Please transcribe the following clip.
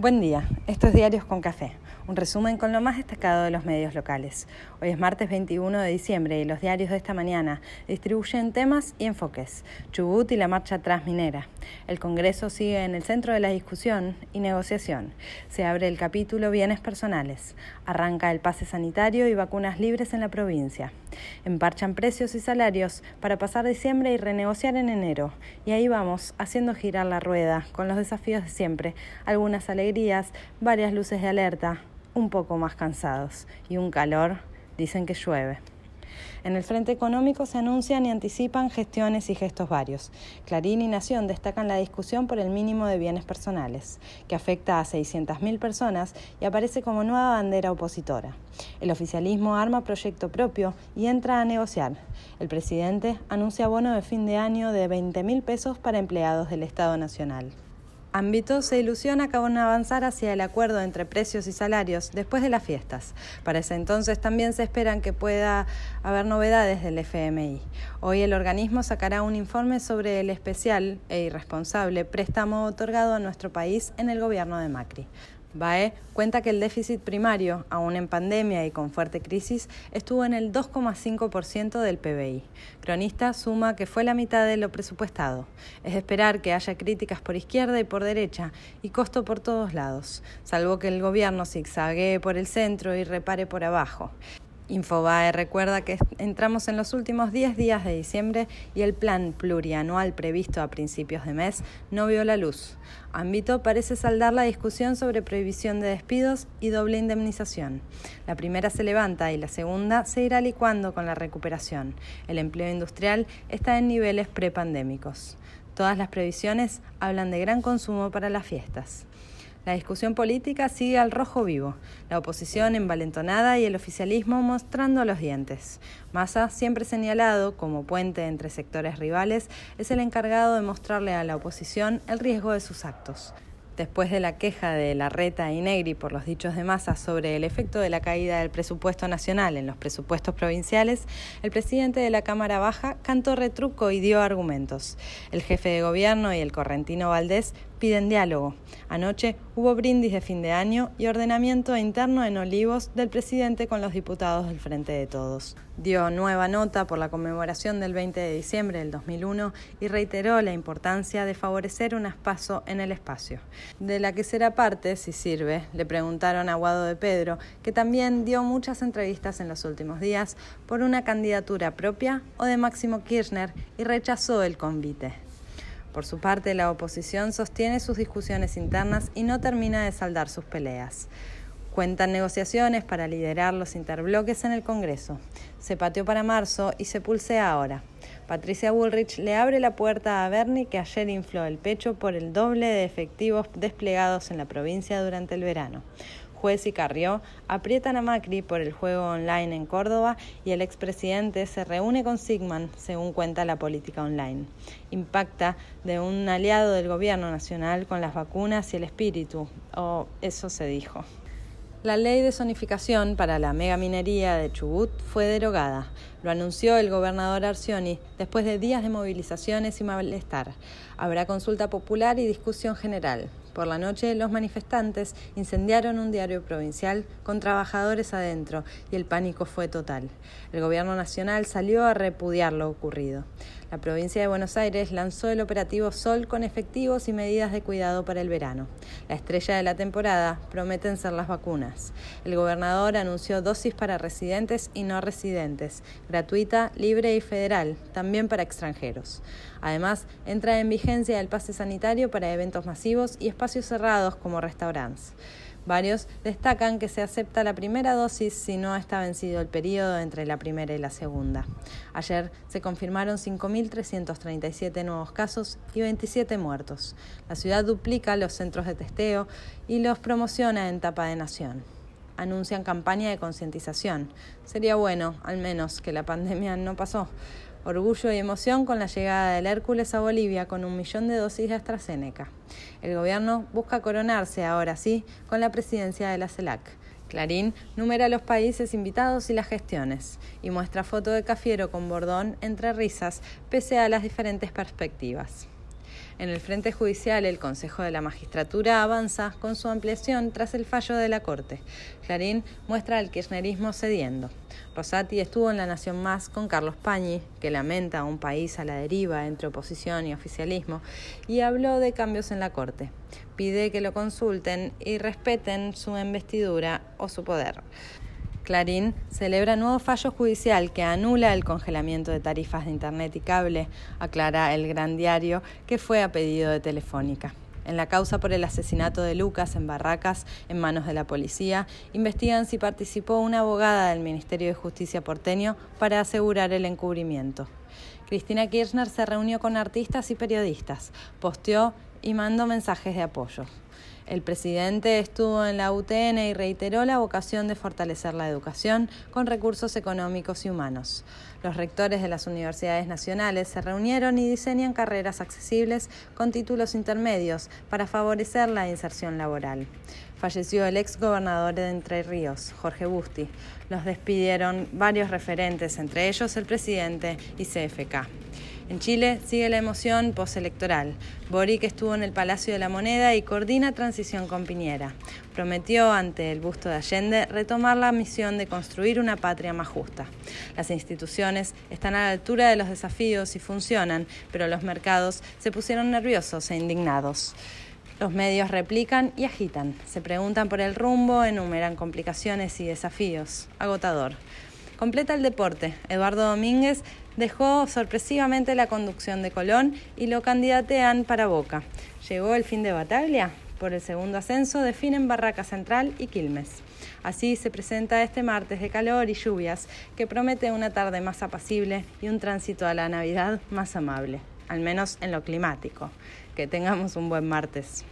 Buen día, esto es Diarios con Café, un resumen con lo más destacado de los medios locales. Hoy es martes 21 de diciembre y los diarios de esta mañana distribuyen temas y enfoques. Chubut y la marcha transminera. El Congreso sigue en el centro de la discusión y negociación. Se abre el capítulo Bienes Personales. Arranca el pase sanitario y vacunas libres en la provincia. Emparchan precios y salarios para pasar diciembre y renegociar en enero. Y ahí vamos, haciendo girar la rueda, con los desafíos de siempre, algunas alegrías, varias luces de alerta, un poco más cansados y un calor, dicen que llueve. En el frente económico se anuncian y anticipan gestiones y gestos varios. Clarín y Nación destacan la discusión por el mínimo de bienes personales, que afecta a 600.000 personas y aparece como nueva bandera opositora. El oficialismo arma proyecto propio y entra a negociar. El presidente anuncia bono de fin de año de 20.000 pesos para empleados del Estado Nacional ámbito se ilusiona con avanzar hacia el acuerdo entre precios y salarios después de las fiestas. Para ese entonces también se esperan que pueda haber novedades del FMI. Hoy el organismo sacará un informe sobre el especial e irresponsable préstamo otorgado a nuestro país en el gobierno de Macri. BAE cuenta que el déficit primario, aún en pandemia y con fuerte crisis, estuvo en el 2,5% del PBI. Cronista suma que fue la mitad de lo presupuestado. Es esperar que haya críticas por izquierda y por derecha y costo por todos lados, salvo que el gobierno zigzaguee por el centro y repare por abajo. Infobae recuerda que entramos en los últimos 10 días de diciembre y el plan plurianual previsto a principios de mes no vio la luz. Ámbito parece saldar la discusión sobre prohibición de despidos y doble indemnización. La primera se levanta y la segunda se irá licuando con la recuperación. El empleo industrial está en niveles prepandémicos. Todas las previsiones hablan de gran consumo para las fiestas. La discusión política sigue al rojo vivo, la oposición envalentonada y el oficialismo mostrando los dientes. Massa, siempre señalado como puente entre sectores rivales, es el encargado de mostrarle a la oposición el riesgo de sus actos. Después de la queja de Larreta y Negri por los dichos de Massa sobre el efecto de la caída del presupuesto nacional en los presupuestos provinciales, el presidente de la Cámara Baja cantó retruco y dio argumentos. El jefe de gobierno y el correntino Valdés piden diálogo. Anoche hubo brindis de fin de año y ordenamiento interno en Olivos del presidente con los diputados del Frente de Todos. Dio nueva nota por la conmemoración del 20 de diciembre del 2001 y reiteró la importancia de favorecer un espacio en el espacio. De la que será parte, si sirve, le preguntaron a Guado de Pedro, que también dio muchas entrevistas en los últimos días por una candidatura propia o de Máximo Kirchner y rechazó el convite. Por su parte, la oposición sostiene sus discusiones internas y no termina de saldar sus peleas. Cuentan negociaciones para liderar los interbloques en el Congreso. Se pateó para marzo y se pulsea ahora. Patricia Bullrich le abre la puerta a Bernie, que ayer infló el pecho por el doble de efectivos desplegados en la provincia durante el verano. Juez y Carrió aprietan a Macri por el juego online en Córdoba y el expresidente se reúne con Sigman, según cuenta la política online. Impacta de un aliado del gobierno nacional con las vacunas y el espíritu, o eso se dijo. La ley de zonificación para la megaminería de Chubut fue derogada. Lo anunció el gobernador Arcioni después de días de movilizaciones y malestar. Habrá consulta popular y discusión general. Por la noche, los manifestantes incendiaron un diario provincial con trabajadores adentro y el pánico fue total. El gobierno nacional salió a repudiar lo ocurrido. La provincia de Buenos Aires lanzó el operativo Sol con efectivos y medidas de cuidado para el verano. La estrella de la temporada prometen ser las vacunas. El gobernador anunció dosis para residentes y no residentes, gratuita, libre y federal, también para extranjeros. Además, entra en vigencia el pase sanitario para eventos masivos y espacios cerrados como restaurantes. Varios destacan que se acepta la primera dosis si no está vencido el periodo entre la primera y la segunda. Ayer se confirmaron 5.337 nuevos casos y 27 muertos. La ciudad duplica los centros de testeo y los promociona en tapa de nación. Anuncian campaña de concientización. Sería bueno, al menos, que la pandemia no pasó. Orgullo y emoción con la llegada del Hércules a Bolivia con un millón de dosis de AstraZeneca. El gobierno busca coronarse ahora sí con la presidencia de la CELAC. Clarín numera los países invitados y las gestiones y muestra foto de Cafiero con bordón entre risas pese a las diferentes perspectivas. En el frente judicial, el Consejo de la Magistratura avanza con su ampliación tras el fallo de la Corte. Clarín muestra al kirchnerismo cediendo. Rosati estuvo en La Nación Más con Carlos Pañi, que lamenta un país a la deriva entre oposición y oficialismo, y habló de cambios en la Corte. Pide que lo consulten y respeten su investidura o su poder. Clarín celebra nuevo fallo judicial que anula el congelamiento de tarifas de Internet y cable, aclara el gran diario que fue a pedido de Telefónica. En la causa por el asesinato de Lucas en Barracas, en manos de la policía, investigan si participó una abogada del Ministerio de Justicia porteño para asegurar el encubrimiento. Cristina Kirchner se reunió con artistas y periodistas, posteó y mandó mensajes de apoyo. El presidente estuvo en la UTN y reiteró la vocación de fortalecer la educación con recursos económicos y humanos. Los rectores de las universidades nacionales se reunieron y diseñan carreras accesibles con títulos intermedios para favorecer la inserción laboral. Falleció el ex gobernador de Entre Ríos, Jorge Busti. Los despidieron varios referentes, entre ellos el presidente y CFK. En Chile sigue la emoción postelectoral. Boric estuvo en el Palacio de la Moneda y coordina transición con Piñera. Prometió ante el busto de Allende retomar la misión de construir una patria más justa. Las instituciones están a la altura de los desafíos y funcionan, pero los mercados se pusieron nerviosos e indignados. Los medios replican y agitan, se preguntan por el rumbo, enumeran complicaciones y desafíos. Agotador. Completa el deporte. Eduardo Domínguez dejó sorpresivamente la conducción de Colón y lo candidatean para Boca. Llegó el fin de batalla. Por el segundo ascenso definen Barraca Central y Quilmes. Así se presenta este martes de calor y lluvias que promete una tarde más apacible y un tránsito a la Navidad más amable, al menos en lo climático. Que tengamos un buen martes.